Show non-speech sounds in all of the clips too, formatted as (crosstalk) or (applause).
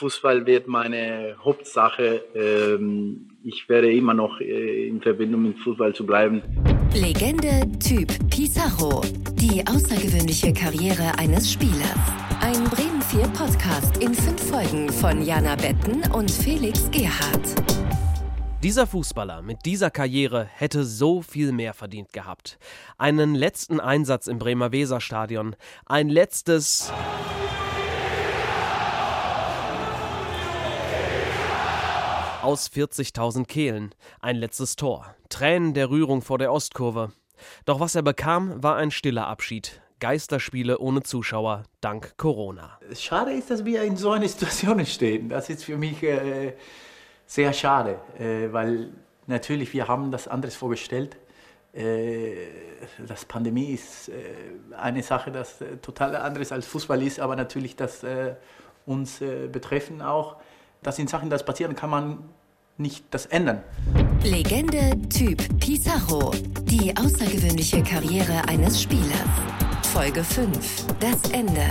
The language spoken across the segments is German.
Fußball wird meine Hauptsache. Ähm, ich werde immer noch äh, in Verbindung mit Fußball zu bleiben. Legende Typ Pizarro. Die außergewöhnliche Karriere eines Spielers. Ein Bremen 4 Podcast in fünf Folgen von Jana Betten und Felix Gerhardt. Dieser Fußballer mit dieser Karriere hätte so viel mehr verdient gehabt. Einen letzten Einsatz im Bremer Weserstadion. Ein letztes. Aus 40.000 Kehlen. Ein letztes Tor. Tränen der Rührung vor der Ostkurve. Doch was er bekam, war ein stiller Abschied. Geisterspiele ohne Zuschauer, dank Corona. Schade ist, dass wir in so einer Situation stehen. Das ist für mich äh, sehr schade, äh, weil natürlich wir haben das anderes vorgestellt. Äh, das Pandemie ist äh, eine Sache, das äh, total anderes als Fußball ist, aber natürlich das äh, uns betreffen auch das sind Sachen, das passieren, kann man nicht das ändern. Legende Typ Pizarro. Die außergewöhnliche Karriere eines Spielers. Folge 5. Das Ende.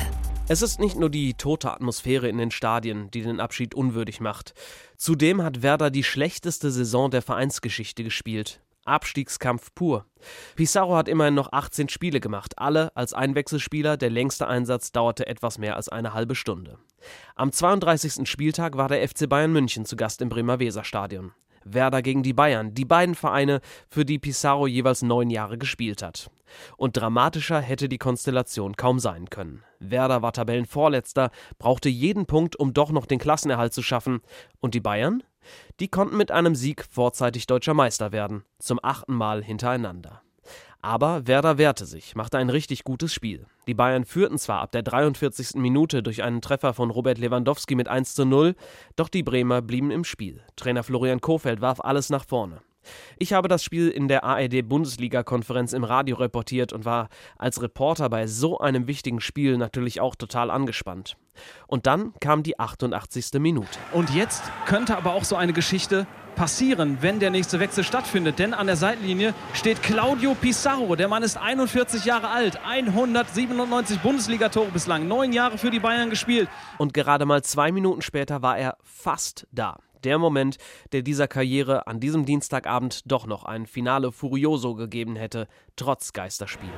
Es ist nicht nur die tote Atmosphäre in den Stadien, die den Abschied unwürdig macht. Zudem hat Werder die schlechteste Saison der Vereinsgeschichte gespielt. Abstiegskampf pur. Pizarro hat immerhin noch 18 Spiele gemacht, alle als Einwechselspieler. Der längste Einsatz dauerte etwas mehr als eine halbe Stunde. Am 32. Spieltag war der FC Bayern München zu Gast im Bremer Weserstadion. Werder gegen die Bayern, die beiden Vereine, für die Pizarro jeweils neun Jahre gespielt hat. Und dramatischer hätte die Konstellation kaum sein können. Werder war Tabellenvorletzter, brauchte jeden Punkt, um doch noch den Klassenerhalt zu schaffen. Und die Bayern? Die konnten mit einem Sieg vorzeitig deutscher Meister werden, zum achten Mal hintereinander. Aber Werder wehrte sich, machte ein richtig gutes Spiel. Die Bayern führten zwar ab der 43. Minute durch einen Treffer von Robert Lewandowski mit 1 zu 0, doch die Bremer blieben im Spiel. Trainer Florian Kofeld warf alles nach vorne. Ich habe das Spiel in der ARD-Bundesliga-Konferenz im Radio reportiert und war als Reporter bei so einem wichtigen Spiel natürlich auch total angespannt. Und dann kam die 88. Minute. Und jetzt könnte aber auch so eine Geschichte passieren, wenn der nächste Wechsel stattfindet. Denn an der Seitenlinie steht Claudio Pizarro. Der Mann ist 41 Jahre alt, 197 Bundesligatore bislang, neun Jahre für die Bayern gespielt. Und gerade mal zwei Minuten später war er fast da der Moment, der dieser Karriere an diesem Dienstagabend doch noch ein Finale Furioso gegeben hätte, trotz Geisterspiel.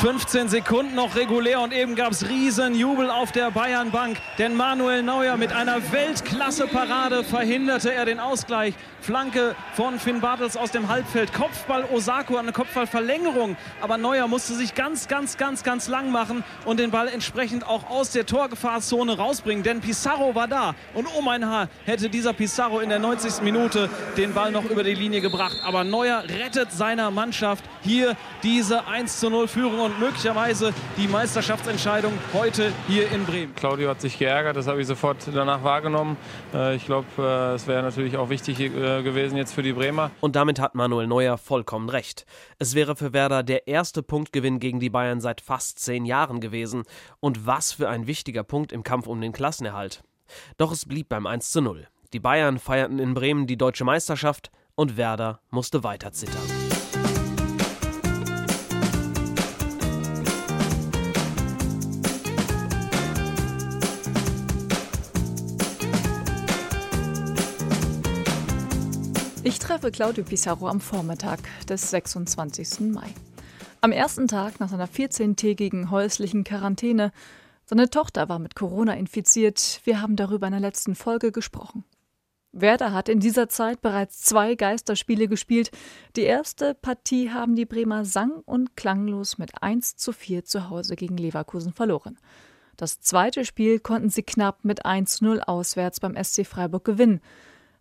15 Sekunden noch regulär und eben gab es Riesenjubel auf der Bayernbank, denn Manuel Neuer mit einer Weltklasse-Parade verhinderte er den Ausgleich. Flanke von Finn Bartels aus dem Halbfeld, Kopfball Osako, eine Kopfballverlängerung, aber Neuer musste sich ganz, ganz, ganz, ganz lang machen und den Ball entsprechend auch aus der Torgefahrzone rausbringen, denn Pizarro war da und um ein Haar hätte dieser Pizarro in der 90. Minute den Ball noch über die Linie gebracht, aber Neuer rettet seiner Mannschaft hier die diese 1 zu 0 Führung und möglicherweise die Meisterschaftsentscheidung heute hier in Bremen. Claudio hat sich geärgert, das habe ich sofort danach wahrgenommen. Äh, ich glaube, äh, es wäre natürlich auch wichtig äh, gewesen jetzt für die Bremer. Und damit hat Manuel Neuer vollkommen recht. Es wäre für Werder der erste Punktgewinn gegen die Bayern seit fast zehn Jahren gewesen. Und was für ein wichtiger Punkt im Kampf um den Klassenerhalt. Doch es blieb beim 1 zu 0. Die Bayern feierten in Bremen die deutsche Meisterschaft und Werder musste weiter zittern. Ich treffe Claudio Pizarro am Vormittag des 26. Mai. Am ersten Tag nach seiner 14-tägigen häuslichen Quarantäne. Seine Tochter war mit Corona infiziert. Wir haben darüber in der letzten Folge gesprochen. Werder hat in dieser Zeit bereits zwei Geisterspiele gespielt. Die erste Partie haben die Bremer sang- und klanglos mit 1 zu 4 zu Hause gegen Leverkusen verloren. Das zweite Spiel konnten sie knapp mit 1 zu 0 auswärts beim SC Freiburg gewinnen.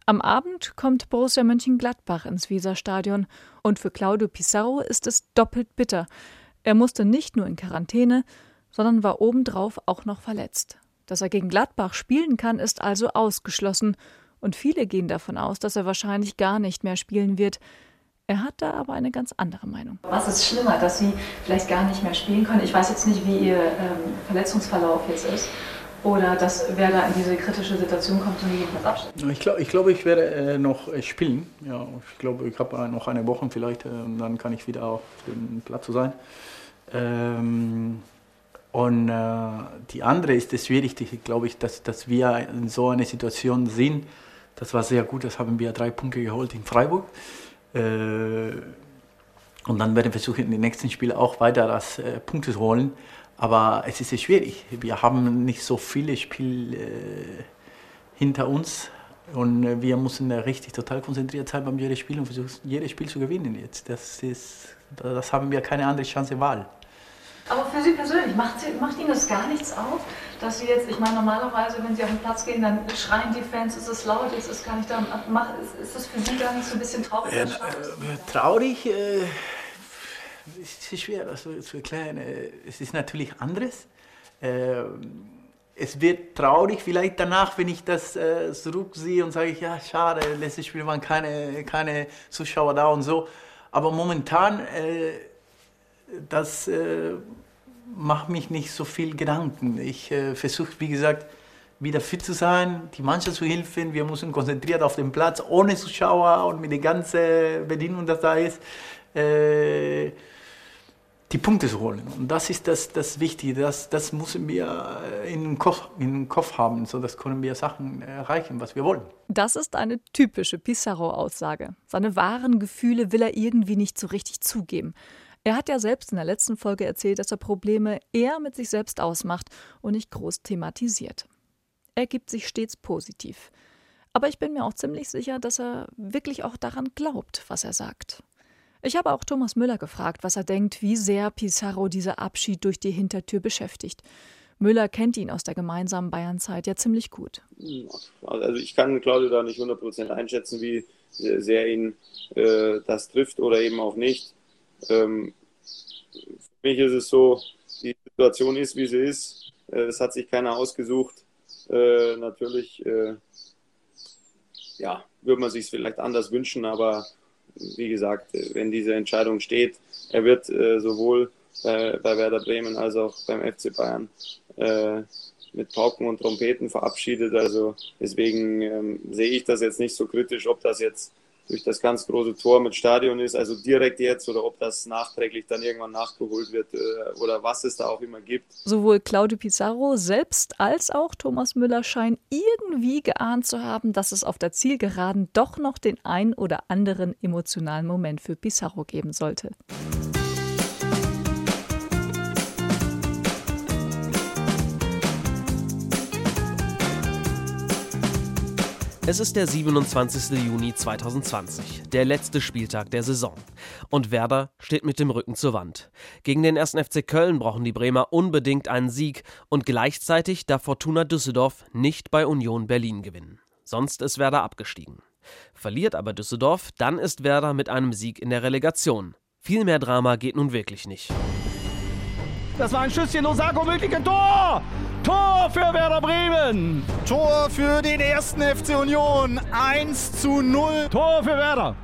Am Abend kommt Borussia Mönchengladbach ins Weserstadion und für Claudio Pizarro ist es doppelt bitter. Er musste nicht nur in Quarantäne, sondern war obendrauf auch noch verletzt. Dass er gegen Gladbach spielen kann, ist also ausgeschlossen und viele gehen davon aus, dass er wahrscheinlich gar nicht mehr spielen wird. Er hat da aber eine ganz andere Meinung. Was ist schlimmer, dass Sie vielleicht gar nicht mehr spielen können? Ich weiß jetzt nicht, wie Ihr ähm, Verletzungsverlauf jetzt ist oder dass wer da in diese kritische Situation kommt und jedenfalls abstellt? Ich glaube, ich, glaub, ich werde äh, noch äh, spielen. Ja, ich glaube, ich habe noch eine Woche vielleicht äh, dann kann ich wieder auf dem Platz sein. Ähm, Und äh, die andere ist das Schwierigste, glaube ich, dass, dass wir in so einer Situation sind. Das war sehr gut, das haben wir drei Punkte geholt in Freiburg. Äh, und dann werden wir versuchen, in den nächsten Spielen auch weiter das äh, Punkte zu holen. Aber es ist sehr schwierig. Wir haben nicht so viele Spiele äh, hinter uns. Und äh, wir müssen da richtig total konzentriert sein beim jedes Spiel und versuchen, jedes Spiel zu gewinnen jetzt. Das, ist, das haben wir keine andere Chance Wahl. Aber für Sie persönlich, macht, Sie, macht Ihnen das gar nichts auf, dass Sie jetzt, ich meine, normalerweise, wenn Sie auf den Platz gehen, dann schreien die Fans, es ist laut, jetzt ist gar nicht da. Ist, ist das für Sie gar nicht so ein bisschen traurig? Äh, äh, traurig? Äh, ist schwer das zu erklären. Äh, es ist natürlich anderes. Äh, es wird traurig vielleicht danach, wenn ich das äh, zurücksehe und sage, ja, schade, letztes Spiel waren keine, keine Zuschauer da und so. Aber momentan, das macht mich nicht so viel Gedanken. Ich versuche, wie gesagt, wieder fit zu sein, die Mannschaft zu helfen. Wir müssen konzentriert auf dem Platz, ohne Zuschauer und mit der ganzen Bedienung, das da ist. Äh, die Punkte zu holen. Und das ist das, das Wichtige, das, das müssen wir äh, in den, Kopf, in den Kopf haben, so dass können wir Sachen erreichen, was wir wollen. Das ist eine typische Pissarro-Aussage. Seine wahren Gefühle will er irgendwie nicht so richtig zugeben. Er hat ja selbst in der letzten Folge erzählt, dass er Probleme eher mit sich selbst ausmacht und nicht groß thematisiert. Er gibt sich stets positiv. Aber ich bin mir auch ziemlich sicher, dass er wirklich auch daran glaubt, was er sagt. Ich habe auch Thomas Müller gefragt, was er denkt, wie sehr Pizarro dieser Abschied durch die Hintertür beschäftigt. Müller kennt ihn aus der gemeinsamen Bayernzeit ja ziemlich gut. Also ich kann Claudio da nicht 100% einschätzen, wie sehr ihn äh, das trifft oder eben auch nicht. Ähm, für mich ist es so, die Situation ist, wie sie ist. Äh, das hat sich keiner ausgesucht. Äh, natürlich äh, ja, würde man sich es vielleicht anders wünschen, aber wie gesagt, wenn diese Entscheidung steht, er wird äh, sowohl bei, bei, Werder Bremen als auch beim FC Bayern äh, mit Pauken und Trompeten verabschiedet. Also deswegen ähm, sehe ich das jetzt nicht so kritisch, ob das jetzt durch das ganz große Tor mit Stadion ist, also direkt jetzt, oder ob das nachträglich dann irgendwann nachgeholt wird äh, oder was es da auch immer gibt. Sowohl Claudio Pizarro selbst als auch Thomas Müller scheinen irgendwie geahnt zu haben, dass es auf der Zielgeraden doch noch den ein oder anderen emotionalen Moment für Pizarro geben sollte. Es ist der 27. Juni 2020, der letzte Spieltag der Saison. Und Werder steht mit dem Rücken zur Wand. Gegen den 1. FC Köln brauchen die Bremer unbedingt einen Sieg und gleichzeitig darf Fortuna Düsseldorf nicht bei Union Berlin gewinnen. Sonst ist Werder abgestiegen. Verliert aber Düsseldorf, dann ist Werder mit einem Sieg in der Relegation. Viel mehr Drama geht nun wirklich nicht. Das war ein Schüsschen, Osako möglich ein Tor! Tor für Werder Bremen! Tor für den ersten FC Union. 1 zu 0. Tor für Werder.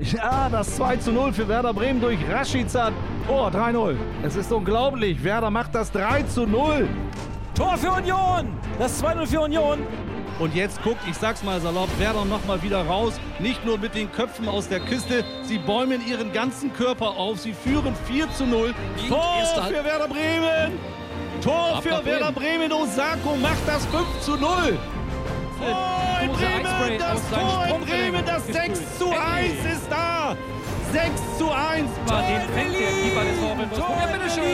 Ja, das 2 zu 0 für Werder Bremen durch Rashica. Tor 3-0. Es ist unglaublich. Werder macht das 3 zu 0. Tor für Union. Das 2-0 für Union. Und jetzt guckt, ich sag's mal salopp, Werder nochmal wieder raus. Nicht nur mit den Köpfen aus der Kiste, sie bäumen ihren ganzen Körper auf. Sie führen 4 zu 0. Tor für Werder Bremen! Tor Ab für Werder Bremen. Osako macht das 5 zu 0. Oh, in Bremen, das Tor in Bremen, das 6 zu 1 ist da. 6 zu 1. Den fängt der Keeper des VfL Wolfsburg. Ja, bitteschön.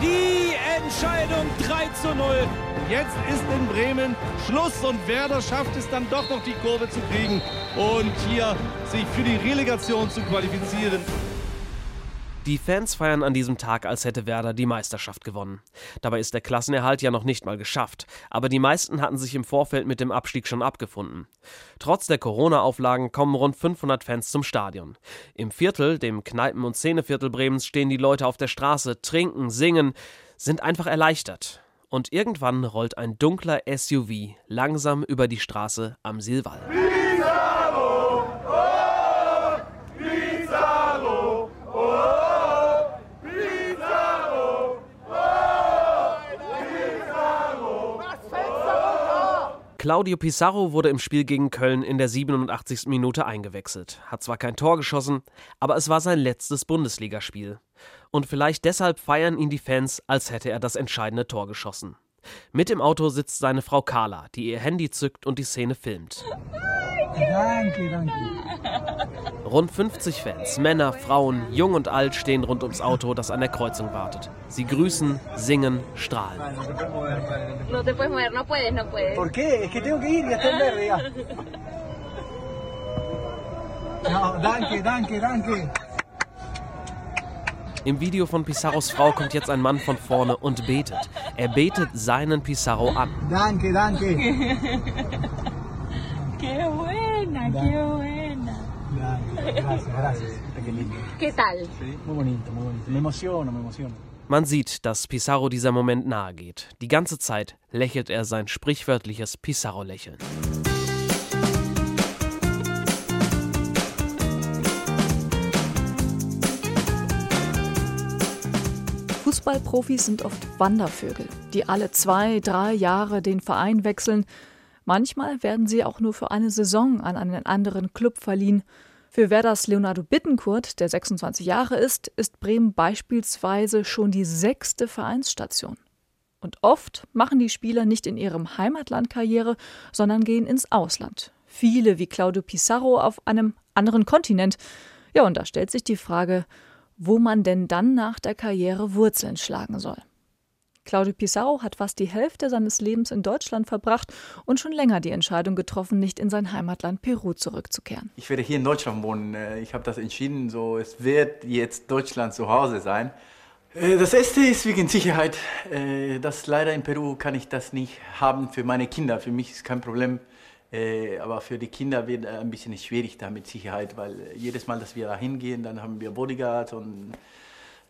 Die Entscheidung 3 zu 0. Jetzt ist in Bremen Schluss und Werder schafft es dann doch noch die Kurve zu kriegen und hier sich für die Relegation zu qualifizieren. Die Fans feiern an diesem Tag, als hätte Werder die Meisterschaft gewonnen. Dabei ist der Klassenerhalt ja noch nicht mal geschafft, aber die meisten hatten sich im Vorfeld mit dem Abstieg schon abgefunden. Trotz der Corona-Auflagen kommen rund 500 Fans zum Stadion. Im Viertel, dem Kneipen- und Szeneviertel Bremens, stehen die Leute auf der Straße, trinken, singen, sind einfach erleichtert und irgendwann rollt ein dunkler SUV langsam über die Straße am Silval. Pizarro, oh, Pizarro, oh, Pizarro, oh, Pizarro, Claudio Pizarro wurde im Spiel gegen Köln in der 87. Minute eingewechselt. Hat zwar kein Tor geschossen, aber es war sein letztes Bundesligaspiel. Und vielleicht deshalb feiern ihn die Fans, als hätte er das entscheidende Tor geschossen. Mit im Auto sitzt seine Frau Carla, die ihr Handy zückt und die Szene filmt. Danke, danke. Rund 50 Fans, Männer, Frauen, jung und alt, stehen rund ums Auto, das an der Kreuzung wartet. Sie grüßen, singen, strahlen. No te puedes mover, no puedes, no puedes. ¿Por qué? Es que tengo que ir, ya está en verde ya. No, danke, danke, danke. Im Video von Pizarros Frau kommt jetzt ein Mann von vorne und betet. Er betet seinen Pizarro an. Danke, danke. Qué buena, qué buena. Gracias, gracias. ¿Qué tal? Muy bonito, muy bonito. Me emociono, me emociono. Man sieht, dass Pizarro dieser Moment nahe geht. Die ganze Zeit lächelt er sein sprichwörtliches Pizarro-Lächeln. Fußballprofis sind oft Wandervögel, die alle zwei, drei Jahre den Verein wechseln. Manchmal werden sie auch nur für eine Saison an einen anderen Club verliehen. Für Werders Leonardo Bittenkurt, der 26 Jahre ist, ist Bremen beispielsweise schon die sechste Vereinsstation. Und oft machen die Spieler nicht in ihrem Heimatland Karriere, sondern gehen ins Ausland. Viele wie Claudio Pizarro auf einem anderen Kontinent. Ja, und da stellt sich die Frage, wo man denn dann nach der Karriere Wurzeln schlagen soll. Claudio Pizarro hat fast die Hälfte seines Lebens in Deutschland verbracht und schon länger die Entscheidung getroffen, nicht in sein Heimatland Peru zurückzukehren. Ich werde hier in Deutschland wohnen. Ich habe das entschieden, so es wird jetzt Deutschland zu Hause sein. Äh, das erste ist wegen Sicherheit. Äh, das leider in Peru kann ich das nicht haben für meine Kinder. Für mich ist kein Problem. Äh, aber für die Kinder wird ein bisschen schwierig da mit Sicherheit, weil jedes Mal, dass wir da hingehen, dann haben wir Bodyguards und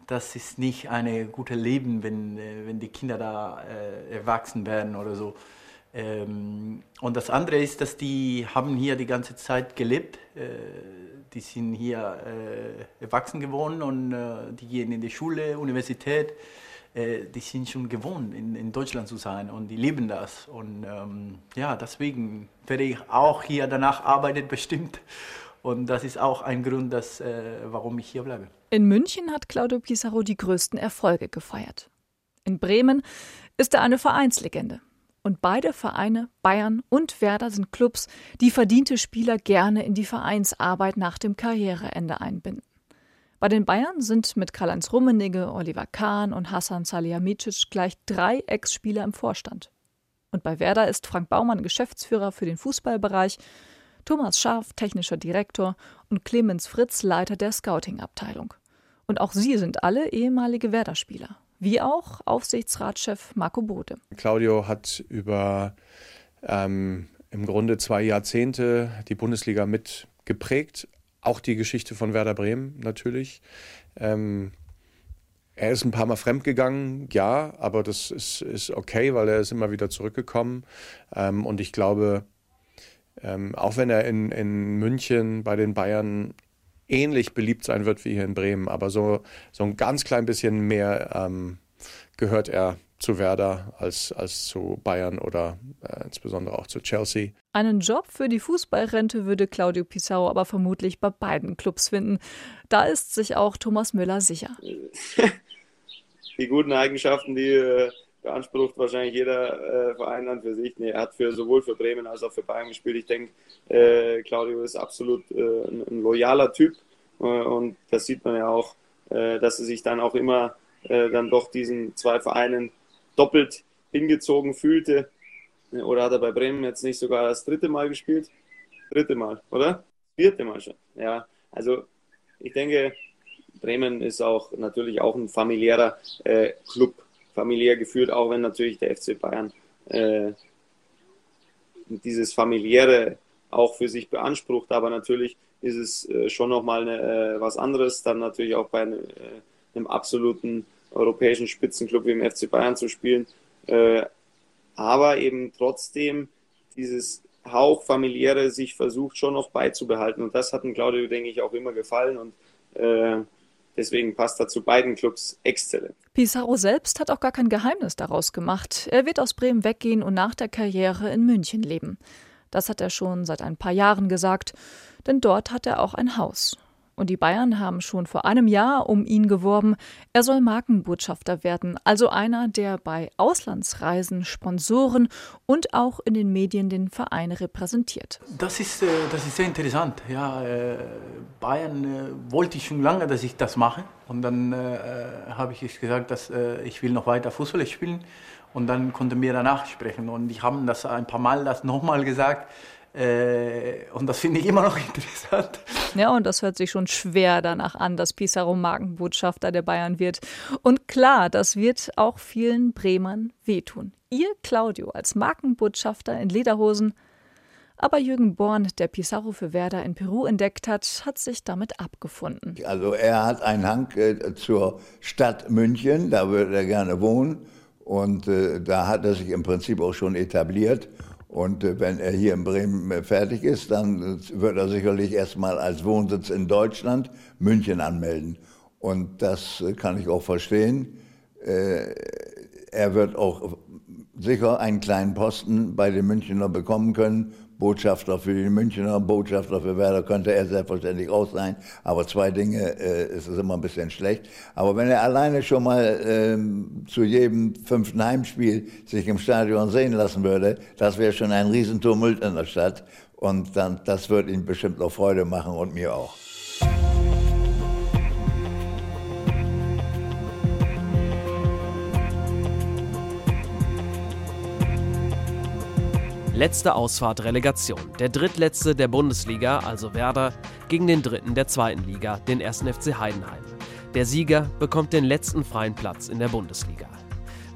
das ist nicht ein gutes Leben, wenn, äh, wenn die Kinder da äh, erwachsen werden oder so. Ähm, und das andere ist, dass die haben hier die ganze Zeit gelebt. Äh, die sind hier äh, erwachsen geworden und äh, die gehen in die Schule, Universität äh, die sind schon gewohnt, in, in, Deutschland zu sein und die lieben das. Und ähm, ja, deswegen werde ich auch hier danach arbeiten, (laughs) bestimmt. Und das ist auch ein Grund, dass, äh, warum ich hier bleibe. In München hat Claudio Pizarro die größten Erfolge gefeiert. In Bremen ist er eine Vereinslegende. Und beide Vereine, Bayern und Werder, sind Clubs, die verdiente Spieler gerne in die Vereinsarbeit nach dem Karriereende einbinden. Bei den Bayern sind mit Karl-Heinz Rummenigge, Oliver Kahn und Hassan Salihamidzic gleich drei Ex-Spieler im Vorstand. Und bei Werder ist Frank Baumann Geschäftsführer für den Fußballbereich, Thomas Scharf technischer Direktor und Clemens Fritz Leiter der Scouting-Abteilung. Und auch sie sind alle ehemalige Werder-Spieler, wie auch Aufsichtsratschef Marco Bode. Claudio hat über ähm, im Grunde zwei Jahrzehnte die Bundesliga mit geprägt, auch die Geschichte von Werder Bremen natürlich. Ähm, er ist ein paar Mal fremdgegangen, ja, aber das ist, ist okay, weil er ist immer wieder zurückgekommen. Ähm, und ich glaube, ähm, auch wenn er in, in München bei den Bayern ähnlich beliebt sein wird wie hier in Bremen, aber so, so ein ganz klein bisschen mehr ähm, gehört er zu Werder als, als zu Bayern oder äh, insbesondere auch zu Chelsea. Einen Job für die Fußballrente würde Claudio Pizarro aber vermutlich bei beiden Clubs finden. Da ist sich auch Thomas Müller sicher. (laughs) Die guten Eigenschaften, die äh, beansprucht wahrscheinlich jeder äh, Verein an für sich. Nee, er hat für, sowohl für Bremen als auch für Bayern gespielt. Ich denke, äh, Claudio ist absolut äh, ein, ein, loyaler Typ äh, und das sieht man ja auch, äh, dass er sich dann auch immer dann doch diesen zwei Vereinen doppelt hingezogen fühlte. Oder hat er bei Bremen jetzt nicht sogar das dritte Mal gespielt? Dritte Mal, oder? Vierte Mal schon. Ja, also ich denke, Bremen ist auch natürlich auch ein familiärer äh, Club, familiär geführt, auch wenn natürlich der FC Bayern äh, dieses familiäre auch für sich beansprucht. Aber natürlich ist es äh, schon nochmal äh, was anderes, dann natürlich auch bei einem, äh, einem absoluten europäischen Spitzenclub wie im FC Bayern zu spielen. Äh, aber eben trotzdem dieses Hauch familiäre sich versucht schon noch beizubehalten. Und das hat dem Claudio, denke ich, auch immer gefallen. Und äh, deswegen passt er zu beiden Clubs exzellent. Pizarro selbst hat auch gar kein Geheimnis daraus gemacht. Er wird aus Bremen weggehen und nach der Karriere in München leben. Das hat er schon seit ein paar Jahren gesagt, denn dort hat er auch ein Haus. Und die Bayern haben schon vor einem Jahr um ihn geworben. Er soll Markenbotschafter werden, also einer, der bei Auslandsreisen Sponsoren und auch in den Medien den Verein repräsentiert. Das ist, äh, das ist sehr interessant. Ja, äh, Bayern äh, wollte ich schon lange, dass ich das mache. Und dann habe ich gesagt, dass ich will noch weiter Fußball spielen. Und dann konnten wir danach sprechen. Und ich habe das ein paar Mal das nochmal gesagt. Äh, und das finde ich immer noch (laughs) interessant. Ja, und das hört sich schon schwer danach an, dass Pizarro Markenbotschafter der Bayern wird. Und klar, das wird auch vielen Bremern wehtun. Ihr, Claudio, als Markenbotschafter in Lederhosen. Aber Jürgen Born, der Pizarro für Werder in Peru entdeckt hat, hat sich damit abgefunden. Also er hat einen Hang äh, zur Stadt München, da würde er gerne wohnen. Und äh, da hat er sich im Prinzip auch schon etabliert. Und äh, wenn er hier in Bremen äh, fertig ist, dann äh, wird er sicherlich erstmal als Wohnsitz in Deutschland München anmelden. Und das kann ich auch verstehen. Er wird auch sicher einen kleinen Posten bei den Münchner bekommen können, Botschafter für die Münchner, Botschafter für Werder könnte er selbstverständlich auch sein. Aber zwei Dinge äh, ist es immer ein bisschen schlecht. Aber wenn er alleine schon mal äh, zu jedem fünften Heimspiel sich im Stadion sehen lassen würde, das wäre schon ein Riesentumult in der Stadt. Und dann, das würde ihm bestimmt noch Freude machen und mir auch. Letzte Ausfahrt Relegation. Der drittletzte der Bundesliga, also Werder, gegen den dritten der zweiten Liga, den 1. FC Heidenheim. Der Sieger bekommt den letzten freien Platz in der Bundesliga.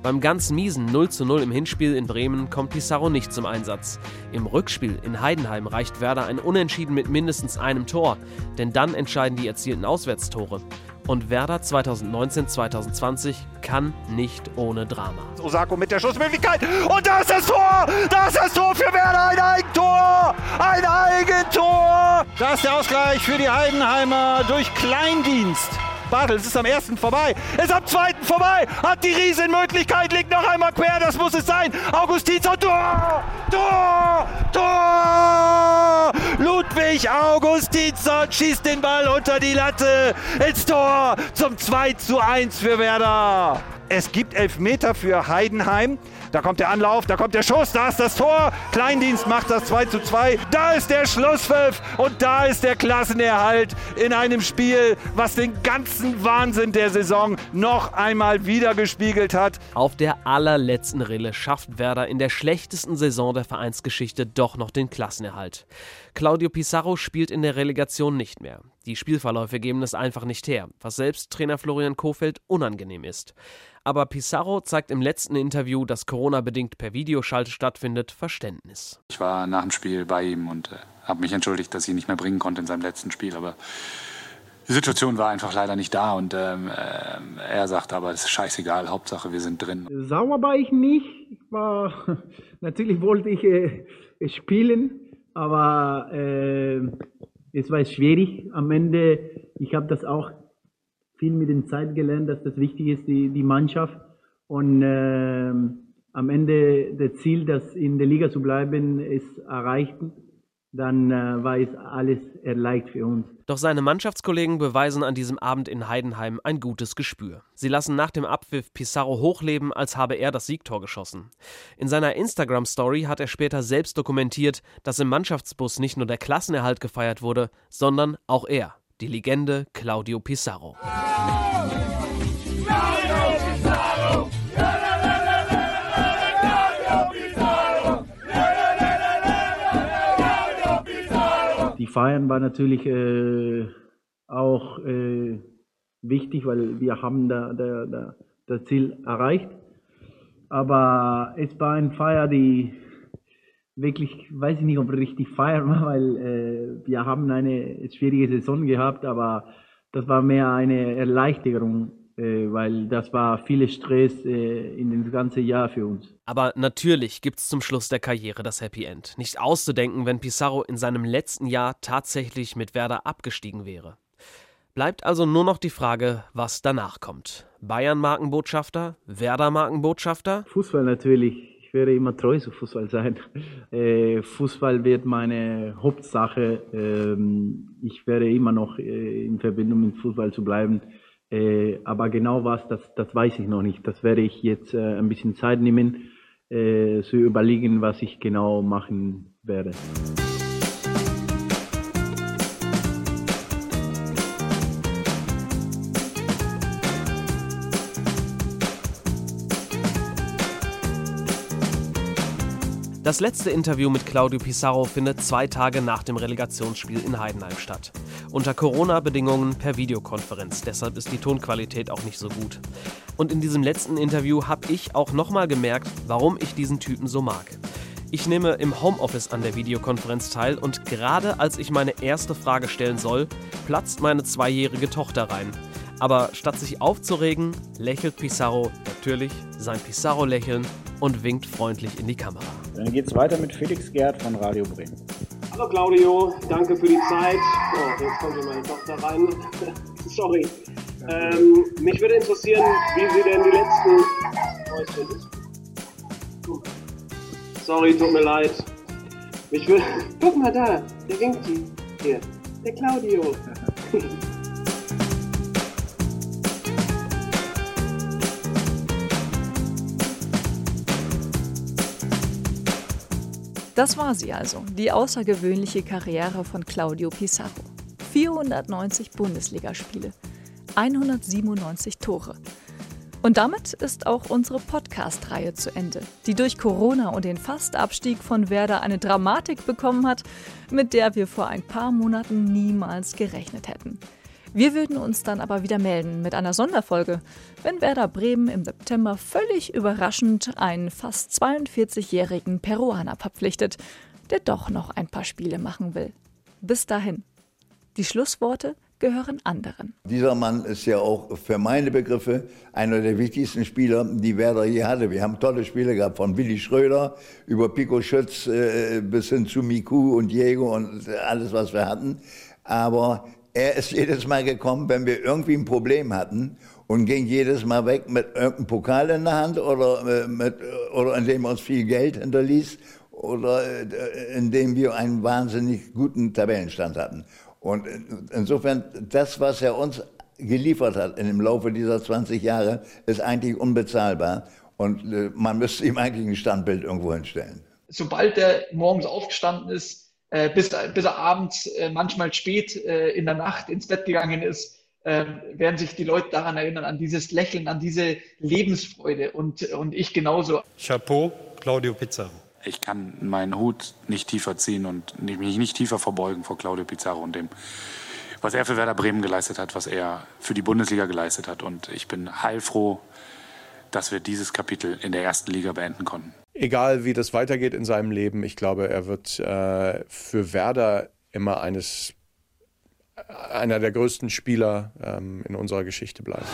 Beim ganz miesen 0 zu 0 im Hinspiel in Bremen kommt Pizarro nicht zum Einsatz. Im Rückspiel in Heidenheim reicht Werder ein Unentschieden mit mindestens einem Tor, denn dann entscheiden die erzielten Auswärtstore. Und Werder 2019-2020 kann nicht ohne Drama. Osako mit der Schussmöglichkeit. Und da ist das Tor! Da ist das Tor für Werder! Ein Eigentor! Ein Eigentor! Da ist der Ausgleich für die Heidenheimer durch Kleindienst. Bartels ist am ersten vorbei, ist am zweiten vorbei, hat die Riesenmöglichkeit, liegt noch einmal quer, das muss es sein. Augustinsson, Tor! Tor! Tor! Ludwig Augustinsson schießt den Ball unter die Latte ins Tor zum 2 zu 1 für Werder. Es gibt Elfmeter für Heidenheim. Da kommt der Anlauf, da kommt der Schuss, da ist das Tor. Kleindienst macht das 2 zu 2. Da ist der Schlusspfiff und da ist der Klassenerhalt in einem Spiel, was den ganzen Wahnsinn der Saison noch einmal wiedergespiegelt hat. Auf der allerletzten Rille schafft Werder in der schlechtesten Saison der Vereinsgeschichte doch noch den Klassenerhalt. Claudio Pizarro spielt in der Relegation nicht mehr. Die Spielverläufe geben es einfach nicht her, was selbst Trainer Florian Kofeld unangenehm ist. Aber Pizarro zeigt im letzten Interview, das Corona-bedingt per Videoschalte stattfindet, Verständnis. Ich war nach dem Spiel bei ihm und äh, habe mich entschuldigt, dass ich ihn nicht mehr bringen konnte in seinem letzten Spiel. Aber die Situation war einfach leider nicht da und ähm, äh, er sagt aber, es ist scheißegal, Hauptsache wir sind drin. Sauer war ich nicht. Ich war, (laughs) natürlich wollte ich äh, spielen, aber äh, es war schwierig. Am Ende, ich habe das auch viel mit der Zeit gelernt, dass das wichtig ist, die, die Mannschaft. Und äh, am Ende das Ziel, das in der Liga zu bleiben, ist erreicht. Dann äh, war es alles erleicht für uns. Doch seine Mannschaftskollegen beweisen an diesem Abend in Heidenheim ein gutes Gespür. Sie lassen nach dem Abpfiff Pizarro hochleben, als habe er das Siegtor geschossen. In seiner Instagram-Story hat er später selbst dokumentiert, dass im Mannschaftsbus nicht nur der Klassenerhalt gefeiert wurde, sondern auch er die Legende Claudio Pizarro. Die Feiern war natürlich äh, auch äh, wichtig, weil wir haben da, da, da das Ziel erreicht. Aber es war eine Feier, die wirklich, weiß ich nicht, ob richtig feiern war, weil äh, wir haben eine schwierige Saison gehabt, aber das war mehr eine Erleichterung, weil das war viel Stress äh, in dem ganzen Jahr für uns. Aber natürlich gibt es zum Schluss der Karriere das Happy End. Nicht auszudenken, wenn Pizarro in seinem letzten Jahr tatsächlich mit Werder abgestiegen wäre. Bleibt also nur noch die Frage, was danach kommt. Bayern-Markenbotschafter, Werder-Markenbotschafter? Fußball natürlich. Ich werde immer treu zu Fußball sein. (laughs) Äh, Fußball wird meine Hauptsache. Ähm, ich werde immer noch äh, in Verbindung mit Fußball zu bleiben. Äh, aber genau was, das, das weiß ich noch nicht. Das werde ich jetzt äh, ein bisschen Zeit nehmen, äh, zu überlegen, was ich genau machen werde. Das letzte Interview mit Claudio Pizarro findet zwei Tage nach dem Relegationsspiel in Heidenheim statt. Unter Corona-Bedingungen per Videokonferenz, deshalb ist die Tonqualität auch nicht so gut. Und in diesem letzten Interview habe ich auch nochmal gemerkt, warum ich diesen Typen so mag. Ich nehme im Homeoffice an der Videokonferenz teil und gerade als ich meine erste Frage stellen soll, platzt meine zweijährige Tochter rein. Aber statt sich aufzuregen, lächelt Pizarro natürlich sein Pizarro-Lächeln und winkt freundlich in die Kamera. Dann geht's weiter mit Felix Gerd von Radio Bremen. Hallo Claudio, danke für die Zeit. Oh, jetzt kommt hier meine Tochter rein. (laughs) Sorry. Ähm, mich würde interessieren, wie Sie denn die letzten. Sorry, tut mir leid. Mich würde. Guck mal da, der winkt hier. Der Claudio. (laughs) Das war sie also, die außergewöhnliche Karriere von Claudio Pizarro. 490 Bundesligaspiele, 197 Tore. Und damit ist auch unsere Podcast-Reihe zu Ende, die durch Corona und den Fastabstieg von Werder eine Dramatik bekommen hat, mit der wir vor ein paar Monaten niemals gerechnet hätten. Wir würden uns dann aber wieder melden mit einer Sonderfolge, wenn Werder Bremen im September völlig überraschend einen fast 42-jährigen Peruaner verpflichtet, der doch noch ein paar Spiele machen will. Bis dahin. Die Schlussworte gehören anderen. Dieser Mann ist ja auch für meine Begriffe einer der wichtigsten Spieler, die Werder je hatte. Wir haben tolle Spiele gehabt, von Willi Schröder über Pico Schütz äh, bis hin zu Miku und Diego und alles, was wir hatten. Aber er ist jedes Mal gekommen, wenn wir irgendwie ein Problem hatten und ging jedes Mal weg mit irgendeinem Pokal in der Hand oder, äh, mit, oder indem er uns viel Geld hinterließ oder äh, indem wir einen wahnsinnig guten Tabellenstand hatten. Und insofern, das, was er uns geliefert hat dem Laufe dieser 20 Jahre, ist eigentlich unbezahlbar. Und äh, man müsste ihm eigentlich ein Standbild irgendwo hinstellen. Sobald er morgens aufgestanden ist, äh, bis, bis er abends äh, manchmal spät äh, in der Nacht ins Bett gegangen ist, ähm, werden sich die Leute daran erinnern, an dieses Lächeln, an diese Lebensfreude und, und ich genauso. Chapeau, Claudio Pizarro. Ich kann meinen Hut nicht tiefer ziehen und mich nicht tiefer verbeugen vor Claudio Pizarro und dem, was er für Werder Bremen geleistet hat, was er für die Bundesliga geleistet hat. Und ich bin heilfroh, dass wir dieses Kapitel in der ersten Liga beenden konnten egal wie das weitergeht in seinem Leben, ich glaube, er wird äh, für Werder immer eines, einer der größten Spieler ähm, in unserer Geschichte bleiben.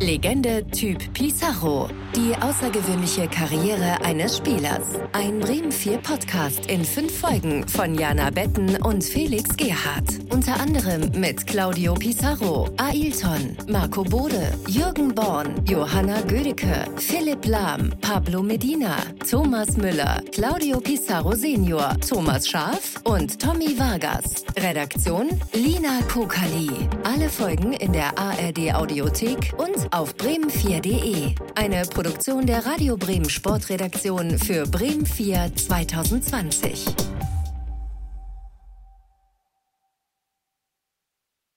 Legende Typ Pizarro. Die außergewöhnliche Karriere eines Spielers. Ein Bremen 4 Podcast in fünf Folgen von Jana Betten und Felix Gerhardt. Unter anderem mit Claudio Pizarro, Ailton, Marco Bode, Jürgen Born, Johanna Gödecke, Philipp Lahm, Pablo Medina, Thomas Müller, Claudio Pizarro Senior, Thomas Schaf und Tommy Vargas. Redaktion Lina Kokali. Alle Folgen in der ARD Audiothek und auf bremen4.de. Eine Produktion der Radio Bremen Sportredaktion für Bremen 4 2020.